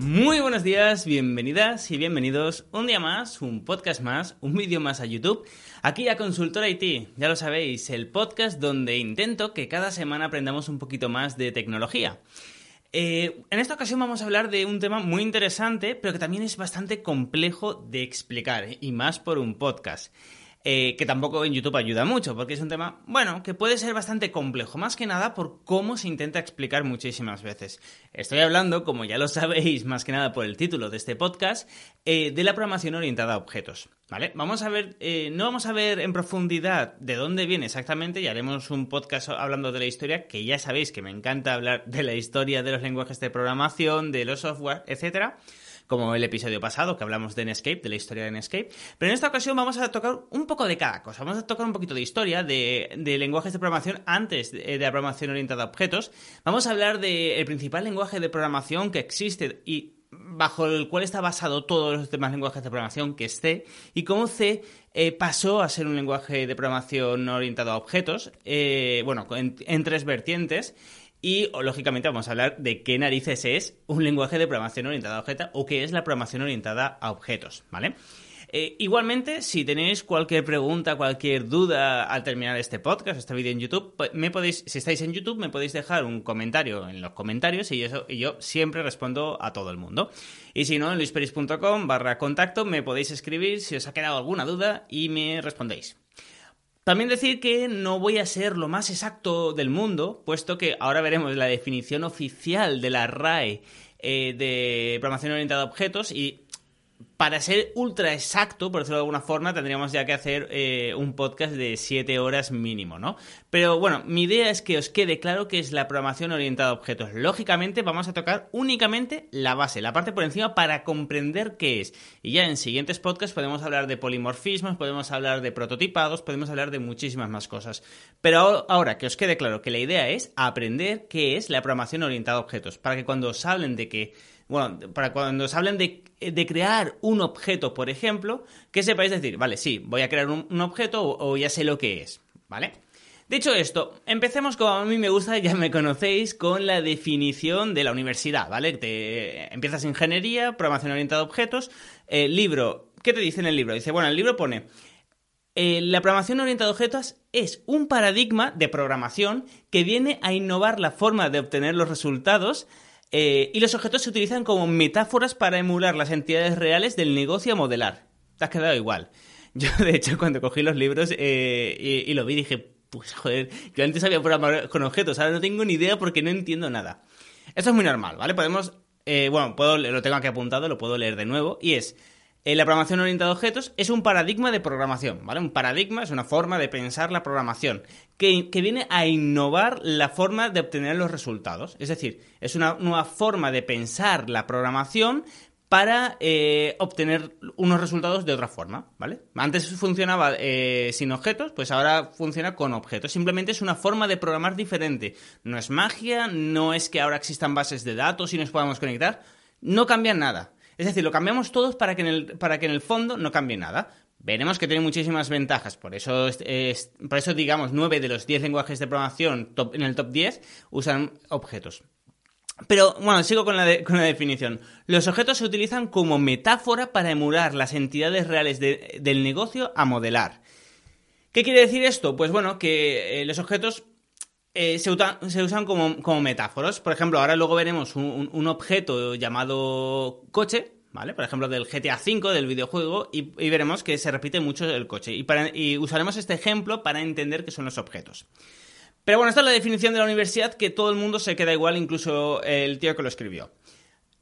Muy buenos días, bienvenidas y bienvenidos un día más, un podcast más, un vídeo más a YouTube. Aquí a Consultor IT, ya lo sabéis, el podcast donde intento que cada semana aprendamos un poquito más de tecnología. Eh, en esta ocasión vamos a hablar de un tema muy interesante, pero que también es bastante complejo de explicar, y más por un podcast. Eh, que tampoco en YouTube ayuda mucho, porque es un tema, bueno, que puede ser bastante complejo, más que nada por cómo se intenta explicar muchísimas veces. Estoy hablando, como ya lo sabéis, más que nada por el título de este podcast, eh, de la programación orientada a objetos. ¿Vale? Vamos a ver, eh, no vamos a ver en profundidad de dónde viene exactamente, y haremos un podcast hablando de la historia, que ya sabéis que me encanta hablar de la historia de los lenguajes de programación, de los software, etcétera como el episodio pasado que hablamos de Netscape, de la historia de Netscape. Pero en esta ocasión vamos a tocar un poco de cada cosa. Vamos a tocar un poquito de historia, de, lenguajes de programación antes de, la programación orientada a objetos. Vamos a hablar del principal lenguaje de programación que existe y bajo el cual está basado todos los demás lenguajes de programación, que es C, y cómo C eh, pasó a ser un lenguaje de programación orientado a objetos, eh, bueno, en, tres vertientes. Y lógicamente vamos a hablar de qué narices es un lenguaje de programación orientada a objetos o qué es la programación orientada a objetos, ¿vale? Eh, igualmente, si tenéis cualquier pregunta, cualquier duda al terminar este podcast, este vídeo en YouTube, pues me podéis, si estáis en YouTube, me podéis dejar un comentario en los comentarios y, yo siempre respondo a todo el mundo. Y si no, en luisperis.com barra contacto me podéis escribir si os ha quedado alguna duda y me respondéis. También decir que no voy a ser lo más exacto del mundo, puesto que ahora veremos la definición oficial de la RAE eh, de programación orientada a objetos y para ser ultra exacto, por decirlo de alguna forma, tendríamos ya que hacer eh, un podcast de 7 horas mínimo, ¿no? Pero bueno, mi idea es que os quede claro que es la programación orientada a objetos. Lógicamente vamos a tocar únicamente la base, la parte por encima para comprender qué es. Y ya en siguientes podcasts podemos hablar de polimorfismos, podemos hablar de prototipados, podemos hablar de muchísimas más cosas. Pero ahora que os quede claro que la idea es aprender qué es la programación orientada a objetos, para que cuando os hablen de que bueno, para cuando os hablen de, crear un objeto, por ejemplo, que sepáis decir, vale, sí, voy a crear un, objeto o, ya sé lo que es, ¿vale? Dicho esto, empecemos como a mí me gusta, ya me conocéis, con la definición de la universidad, ¿vale? Te, empiezas ingeniería, programación orientada a objetos, el libro, ¿qué te dice en el libro? Dice, bueno, el libro pone, eh, la programación orientada a objetos es un paradigma de programación que viene a innovar la forma de obtener los resultados eh, y los objetos se utilizan como metáforas para emular las entidades reales del negocio a modelar. Te has quedado igual. Yo, de hecho, cuando cogí los libros eh, y, lo vi, dije, pues joder, yo antes había programado con objetos, ahora no tengo ni idea porque no entiendo nada. Esto es muy normal, ¿vale? Podemos, eh, bueno, puedo, lo tengo aquí apuntado, lo puedo leer de nuevo, y es, la programación orientada a objetos es un paradigma de programación, ¿vale? Un paradigma es una forma de pensar la programación que, viene a innovar la forma de obtener los resultados. Es decir, es una nueva forma de pensar la programación para eh, obtener unos resultados de otra forma, ¿vale? Antes funcionaba eh, sin objetos, pues ahora funciona con objetos. Simplemente es una forma de programar diferente. No es magia, no es que ahora existan bases de datos y nos podamos conectar. No cambia nada. Es decir, lo cambiamos todos para que en el, para que en el fondo no cambie nada. Veremos que tiene muchísimas ventajas, por eso, por eso digamos, 9 de los 10 lenguajes de programación en el top 10 usan objetos. Pero bueno, sigo con la, con la definición. Los objetos se utilizan como metáfora para emular las entidades reales del negocio a modelar. ¿Qué quiere decir esto? Pues bueno, que eh, los objetos eh, se, usan como, como, metáforos. Por ejemplo, ahora luego veremos un, objeto llamado coche, ¿vale? Por ejemplo, del GTA V, del videojuego, y, veremos que se repite mucho el coche. Y, y usaremos este ejemplo para entender qué son los objetos. Pero bueno, esta es la definición de la universidad que todo el mundo se queda igual, incluso el tío que lo escribió.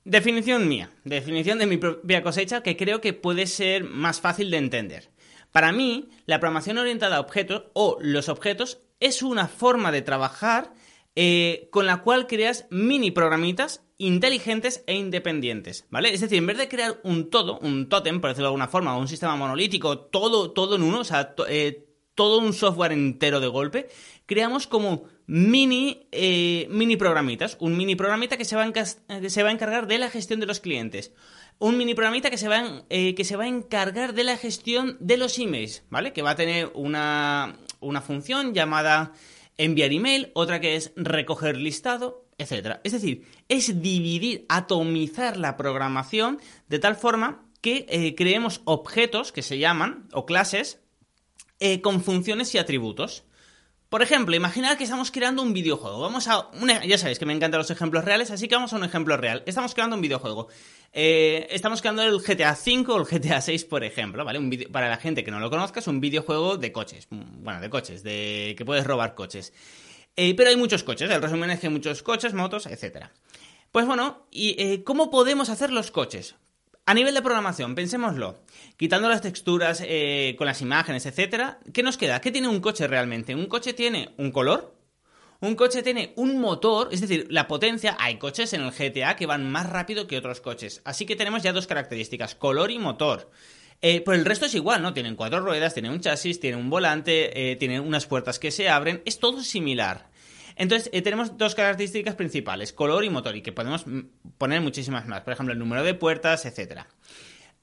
Definición mía, definición de mi propia cosecha que creo que puede ser más fácil de entender. Para mí, la programación orientada a objetos o los objetos es una forma de trabajar eh, con la cual creas mini programitas inteligentes e independientes, ¿vale? Es decir, en vez de crear un todo, un tótem, por decirlo de alguna forma, o un sistema monolítico, todo, todo en uno, o sea, eh, todo un software entero de golpe, creamos como mini, eh, mini programitas. Un mini programita que se, va que se va a encargar de la gestión de los clientes. Un mini programita que se, va, que se va a encargar de la gestión de los emails, ¿vale? Que va a tener una, una función llamada enviar email, otra que es recoger listado, etc. Es decir, es dividir, atomizar la programación de tal forma que eh, creemos objetos que se llaman, o clases, eh, con funciones y atributos. Por ejemplo, imaginar que estamos creando un videojuego. Vamos a. ya sabéis que me encantan los ejemplos reales, así que vamos a un ejemplo real. Estamos creando un videojuego. Eh, estamos creando el GTA V o el GTA VI, por ejemplo, ¿vale? para la gente que no lo conozca, es un videojuego de coches. Bueno, de coches, de que puedes robar coches. Eh, pero hay muchos coches, el resumen es que hay muchos coches, motos, etc. Pues bueno, ¿y eh, cómo podemos hacer los coches? A nivel de programación, pensémoslo. Quitando las texturas eh, con las imágenes, etcétera, ¿qué nos queda? ¿Qué tiene un coche realmente? Un coche tiene un color, un coche tiene un motor, es decir, la potencia. Hay coches en el GTA que van más rápido que otros coches. Así que tenemos ya dos características, color y motor. Eh, por el resto es igual, ¿no? Tienen cuatro ruedas, tienen un chasis, tienen un volante, eh, tienen unas puertas que se abren, es todo similar. Entonces, eh, tenemos dos características principales, color y motor, y que podemos mm, poner muchísimas más. Por ejemplo, el número de puertas, etc.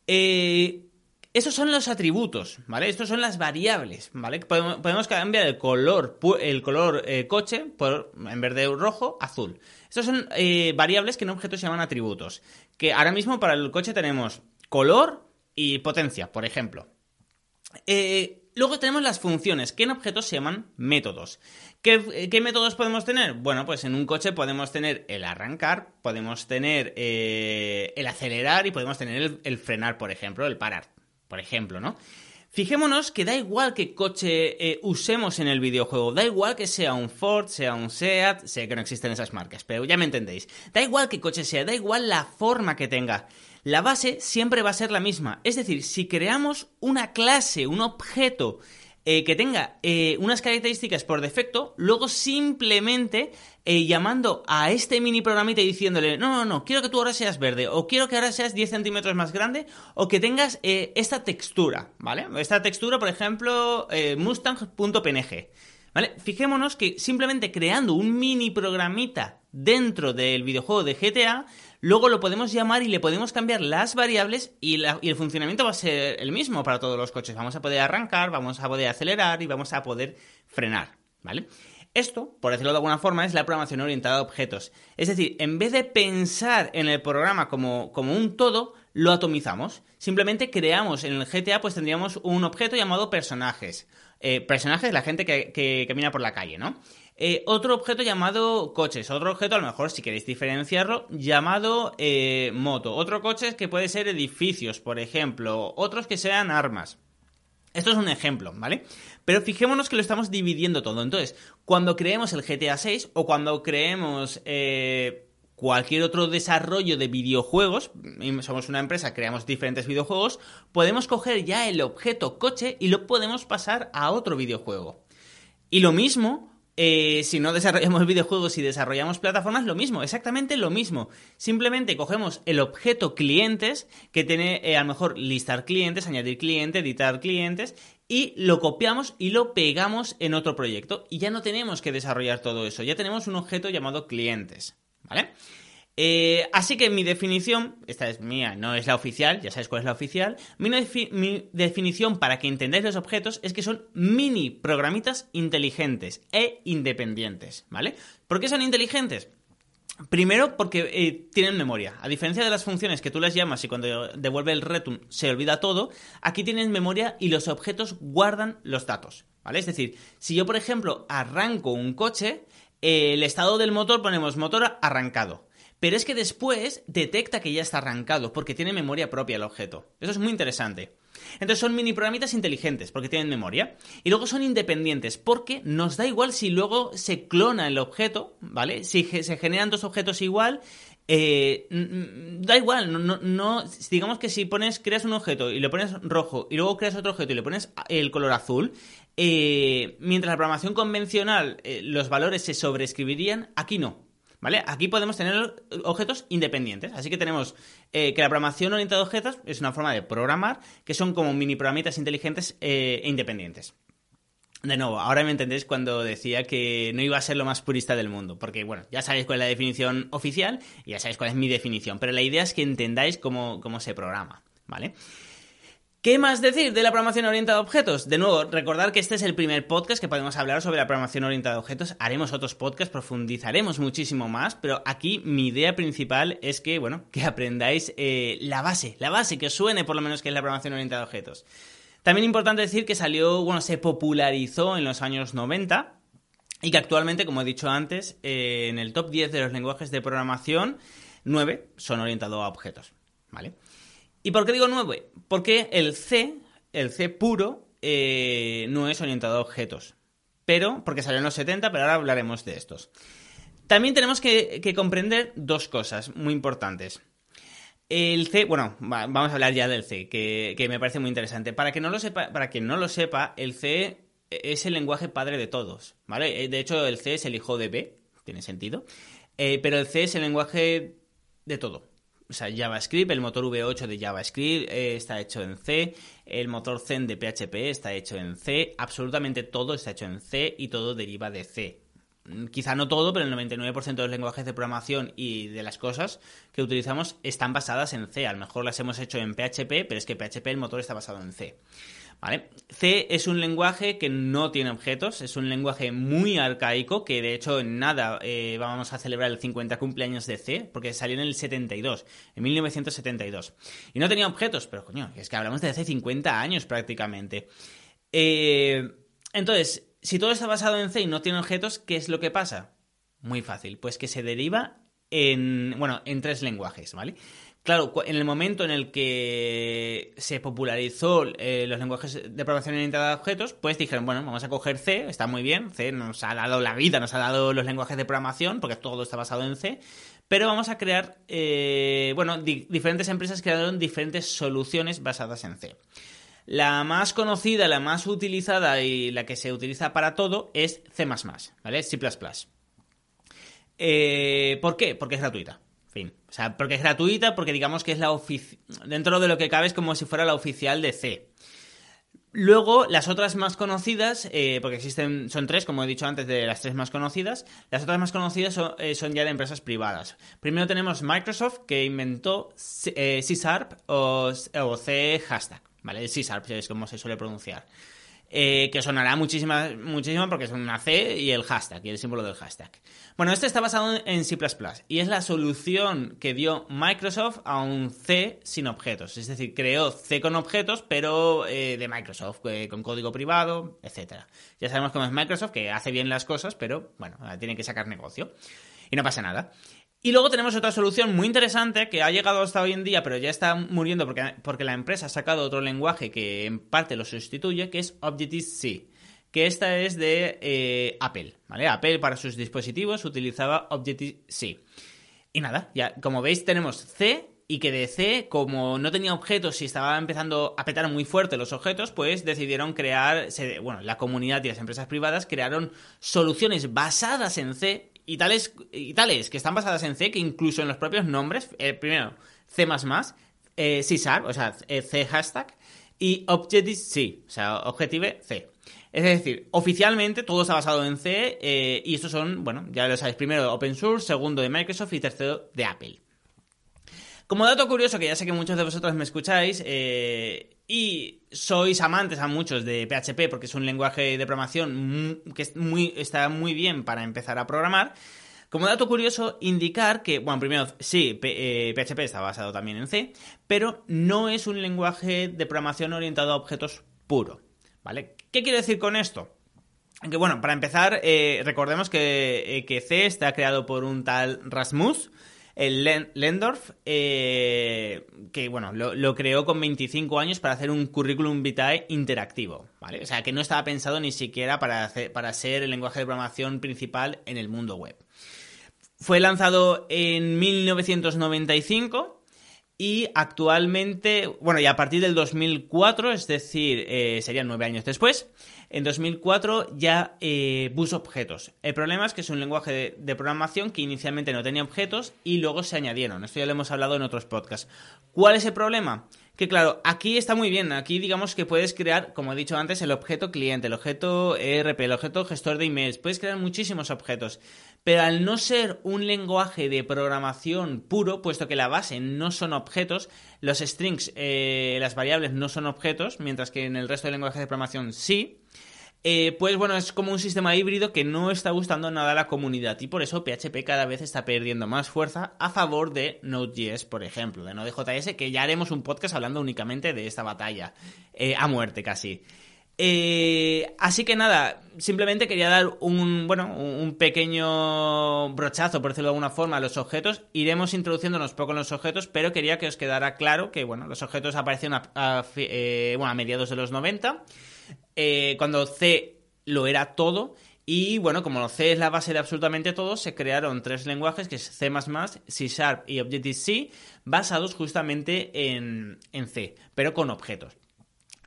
Eh, esos son los atributos, ¿vale? Estos son las variables, ¿vale? Podemos, cambiar el color, el color eh, coche por, en vez de rojo, azul. Estos son variables que en objetos se llaman atributos. Que ahora mismo para el coche tenemos color y potencia, por ejemplo. Eh, Luego tenemos las funciones, que en objetos se llaman métodos. ¿Qué, métodos podemos tener? Bueno, pues en un coche podemos tener el arrancar, podemos tener eh, el acelerar y podemos tener el, frenar, por ejemplo, el parar, por ejemplo, ¿no? Fijémonos que da igual qué coche eh, usemos en el videojuego, da igual que sea un Ford, sea un Seat, sé que no existen esas marcas, pero ya me entendéis. Da igual qué coche sea, da igual la forma que tenga la base siempre va a ser la misma. Es decir, si creamos una clase, un objeto eh, que tenga eh, unas características por defecto, luego simplemente eh, llamando a este mini programita y diciéndole, no, no, no, quiero que tú ahora seas verde, o quiero que ahora seas 10 centímetros más grande, o que tengas esta textura, ¿vale? Esta textura, por ejemplo, mustang.png. ¿Vale? Fijémonos que simplemente creando un mini programita dentro del videojuego de GTA, luego lo podemos llamar y le podemos cambiar las variables y, el funcionamiento va a ser el mismo para todos los coches. Vamos a poder arrancar, vamos a poder acelerar y vamos a poder frenar, ¿vale? Esto, por decirlo de alguna forma, es la programación orientada a objetos. Es decir, en vez de pensar en el programa como, como un todo, lo atomizamos. Simplemente creamos en el GTA, pues tendríamos un objeto llamado personajes. Eh, personajes, la gente que, que camina por la calle, ¿no? Eh, otro objeto llamado coches, otro objeto, a lo mejor si queréis diferenciarlo, llamado eh, moto. Otro coche que puede ser edificios, por ejemplo. Otros que sean armas. Esto es un ejemplo, ¿vale? Pero fijémonos que lo estamos dividiendo todo. Entonces, cuando creemos el GTA 6 o cuando creemos eh, cualquier otro desarrollo de videojuegos, somos una empresa, creamos diferentes videojuegos, podemos coger ya el objeto coche y lo podemos pasar a otro videojuego. Y lo mismo eh, si no desarrollamos videojuegos y desarrollamos plataformas, lo mismo, exactamente lo mismo. Simplemente cogemos el objeto clientes, que tiene eh, a lo mejor listar clientes, añadir clientes, editar clientes, y lo copiamos y lo pegamos en otro proyecto. Y ya no tenemos que desarrollar todo eso, ya tenemos un objeto llamado clientes. ¿Vale? Eh, así que mi definición, esta es mía, no es la oficial, ya sabéis cuál es la oficial. Mi, definición para que entendáis los objetos es que son mini programitas inteligentes e independientes, ¿vale? ¿Por qué son inteligentes? Primero porque eh, tienen memoria. A diferencia de las funciones que tú las llamas y cuando devuelve el return se olvida todo, aquí tienen memoria y los objetos guardan los datos, ¿vale? Es decir, si yo por ejemplo arranco un coche, el estado del motor ponemos motor arrancado pero es que después detecta que ya está arrancado porque tiene memoria propia el objeto. Eso es muy interesante. Entonces son mini programitas inteligentes porque tienen memoria. Y luego son independientes porque nos da igual si luego se clona el objeto, ¿vale? Si se generan dos objetos igual eh, da igual, no, no, digamos que si pones, creas un objeto y le pones rojo y luego creas otro objeto y le pones el color azul, eh, mientras la programación convencional eh, los valores se sobreescribirían, aquí no. ¿Vale? Aquí podemos tener objetos independientes. Así que tenemos que la programación orientada a objetos es una forma de programar que son como mini programitas inteligentes e independientes. De nuevo, ahora me entendéis cuando decía que no iba a ser lo más purista del mundo, porque bueno, ya sabéis cuál es la definición oficial y ya sabéis cuál es mi definición, pero la idea es que entendáis cómo, cómo se programa, ¿vale? ¿Qué más decir de la programación orientada a objetos? De nuevo, recordar que este es el primer podcast que podemos hablar sobre la programación orientada a objetos. Haremos otros podcasts, profundizaremos muchísimo más, pero aquí mi idea principal es que, bueno, que aprendáis eh, la base, la base, que suene por lo menos que es la programación orientada a objetos. También importante decir que salió, bueno, se popularizó en los años 90 y que actualmente, como he dicho antes, eh, en el top 10 de los lenguajes de programación, 9 son orientados a objetos, ¿vale? ¿Y por qué digo 9? Porque el C, el C puro, eh, no es orientado a objetos. Pero, porque salió en los 70, pero ahora hablaremos de estos. También tenemos que comprender dos cosas muy importantes. El C, bueno, vamos a hablar ya del C, que, me parece muy interesante. Para que no lo sepa, para quien no lo sepa, el C es el lenguaje padre de todos, ¿vale? Eh, de hecho, el C es el hijo de B, tiene sentido. Eh, pero el C es el lenguaje de todo. O sea, JavaScript, el motor V8 de JavaScript eh, está hecho en C, el motor Zen de PHP está hecho en C, absolutamente todo está hecho en C y todo deriva de C quizá no todo, pero el 99% de los lenguajes de programación y de las cosas que utilizamos están basadas en C. A lo mejor las hemos hecho en PHP, pero es que PHP el motor está basado en C. ¿Vale? C es un lenguaje que no tiene objetos, es un lenguaje muy arcaico, que de hecho en nada eh, vamos a celebrar el 50 cumpleaños de C, porque salió en el 72, en 1972. Y no tenía objetos, pero coño, es que hablamos de hace 50 años prácticamente. Eh, entonces, si todo está basado en C y no tiene objetos, ¿qué es lo que pasa? Muy fácil, pues que se deriva en, bueno, en tres lenguajes, ¿vale? Claro, en el momento en el que se popularizó eh, los lenguajes de programación orientada a objetos, pues dijeron, bueno, vamos a coger C, está muy bien, C nos ha dado la vida, nos ha dado los lenguajes de programación, porque todo está basado en C, pero vamos a crear, eh, bueno, diferentes empresas crearon diferentes soluciones basadas en C. La más conocida, la más utilizada y la que se utiliza para todo es C++, ¿vale? C++. Eh, ¿Por qué? Porque es gratuita. Fin. O sea, porque es gratuita, porque digamos que es la dentro de lo que cabe es como si fuera la oficial de C. Luego, las otras más conocidas, eh, porque existen, son tres, como he dicho antes, de las tres más conocidas, las otras más conocidas son, eh, ya de empresas privadas. Primero tenemos Microsoft, que inventó C, Sharp o, o C Hashtag. ¿Vale? El C es como se suele pronunciar. Eh, que sonará muchísimo, muchísimo porque es una C y el hashtag, y el símbolo del hashtag. Bueno, este está basado en C++ y es la solución que dio Microsoft a un C sin objetos. Es decir, creó C con objetos, pero eh, de Microsoft, eh, con código privado, etc. Ya sabemos cómo es Microsoft, que hace bien las cosas, pero bueno, tiene que sacar negocio. Y no pasa nada. Y luego tenemos otra solución muy interesante que ha llegado hasta hoy en día, pero ya está muriendo porque, porque la empresa ha sacado otro lenguaje que en parte lo sustituye, que es Objective-C. Que esta es de eh, Apple, ¿vale? Apple para sus dispositivos utilizaba Objective-C. Y nada, ya como veis tenemos C y que de C, como no tenía objetos y estaba empezando a petar muy fuerte los objetos, pues decidieron crear, bueno, la comunidad y las empresas privadas crearon soluciones basadas en C y tales, y tales que están basadas en C, que incluso en los propios nombres, eh, primero C++, eh, C o sea, eh, C hashtag, y Objective-C, o sea, Objective-C. Es decir, oficialmente todo está basado en C eh, y estos son, bueno, ya lo sabéis, primero Open Source, segundo de Microsoft y tercero de Apple. Como dato curioso, que ya sé que muchos de vosotros me escucháis y sois amantes a muchos de PHP porque es un lenguaje de programación que está muy bien para empezar a programar. Como dato curioso, indicar que, bueno, primero, sí, PHP eh, está basado también en C, pero no es un lenguaje de programación orientado a objetos puro, ¿vale? ¿Qué quiero decir con esto? Que bueno, para empezar, eh, recordemos que, eh, que, C está creado por un tal Rasmus, el Lendorf, eh, que bueno, lo, creó con 25 años para hacer un currículum vitae interactivo, ¿vale? O sea, que no estaba pensado ni siquiera para, para ser el lenguaje de programación principal en el mundo web. Fue lanzado en 1995 y actualmente, bueno, y a partir del 2004, es decir, eh, serían nueve años después, en 2004 ya eh, puso objetos. El problema es que es un lenguaje de, programación que inicialmente no tenía objetos y luego se añadieron. Esto ya lo hemos hablado en otros podcasts. ¿Cuál es el problema? Que claro, aquí está muy bien. Aquí digamos que puedes crear, como he dicho antes, el objeto cliente, el objeto ERP, el objeto gestor de emails. Puedes crear muchísimos objetos. Pero al no ser un lenguaje de programación puro, puesto que la base no son objetos, los strings, eh, las variables no son objetos, mientras que en el resto de lenguajes de programación sí. Eh, pues bueno, es como un sistema híbrido que no está gustando nada a la comunidad y por eso PHP cada vez está perdiendo más fuerza a favor de Node.js, por ejemplo, de Node.js, que ya haremos un podcast hablando únicamente de esta batalla, eh, a muerte casi. Eh, así que nada, simplemente quería dar un, bueno, un pequeño brochazo, por decirlo de alguna forma, a los objetos. Iremos introduciéndonos poco en los objetos, pero quería que os quedara claro que, bueno, los objetos aparecieron a, bueno, a mediados de los 90 eh, cuando C lo era todo. Y bueno, como C es la base de absolutamente todo, se crearon tres lenguajes, que es C++, C Sharp y Objective-C, basados justamente en, en C, pero con objetos.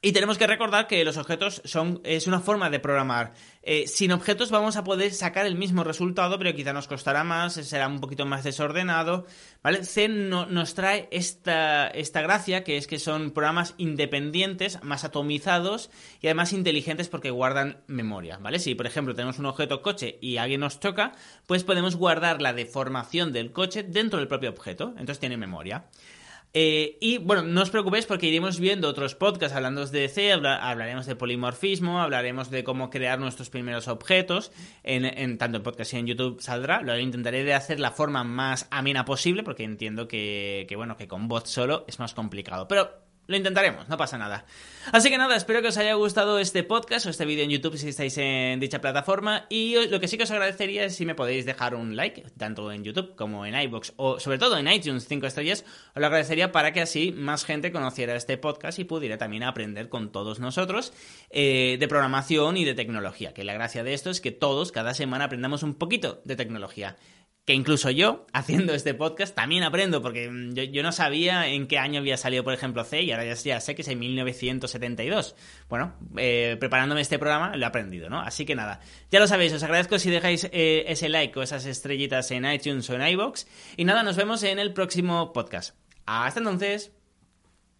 Y tenemos que recordar que los objetos son, es una forma de programar. Eh, sin objetos vamos a poder sacar el mismo resultado, pero quizá nos costará más, será un poquito más desordenado. ¿vale? C nos trae esta, esta gracia, que es que son programas independientes, más atomizados y además inteligentes porque guardan memoria. ¿vale? Si, por ejemplo, tenemos un objeto coche y alguien nos choca, pues podemos guardar la deformación del coche dentro del propio objeto. Entonces tiene memoria. Eh, y bueno, no os preocupéis porque iremos viendo otros podcasts hablando de C, hablaremos de polimorfismo, hablaremos de cómo crear nuestros primeros objetos, en, tanto en podcast y en YouTube saldrá, lo intentaré de hacer la forma más amena posible porque entiendo que, que bueno, que con voz solo es más complicado, pero lo intentaremos, no pasa nada. Así que nada, espero que os haya gustado este podcast o este vídeo en YouTube si estáis en dicha plataforma. Y lo que sí que os agradecería es si me podéis dejar un like, tanto en YouTube como en iBox o sobre todo en iTunes 5 estrellas. Os lo agradecería para que así más gente conociera este podcast y pudiera también aprender con todos nosotros eh, de programación y de tecnología. Que la gracia de esto es que todos cada semana aprendamos un poquito de tecnología que incluso yo, haciendo este podcast, también aprendo, porque mm, yo, no sabía en qué año había salido, por ejemplo, C, y ahora ya, sé que es en 1972. Bueno, eh, preparándome este programa lo he aprendido, ¿no? Así que nada, ya lo sabéis, os agradezco si dejáis eh, ese like o esas estrellitas en iTunes o en iBox. Y nada, nos vemos en el próximo podcast. Hasta entonces.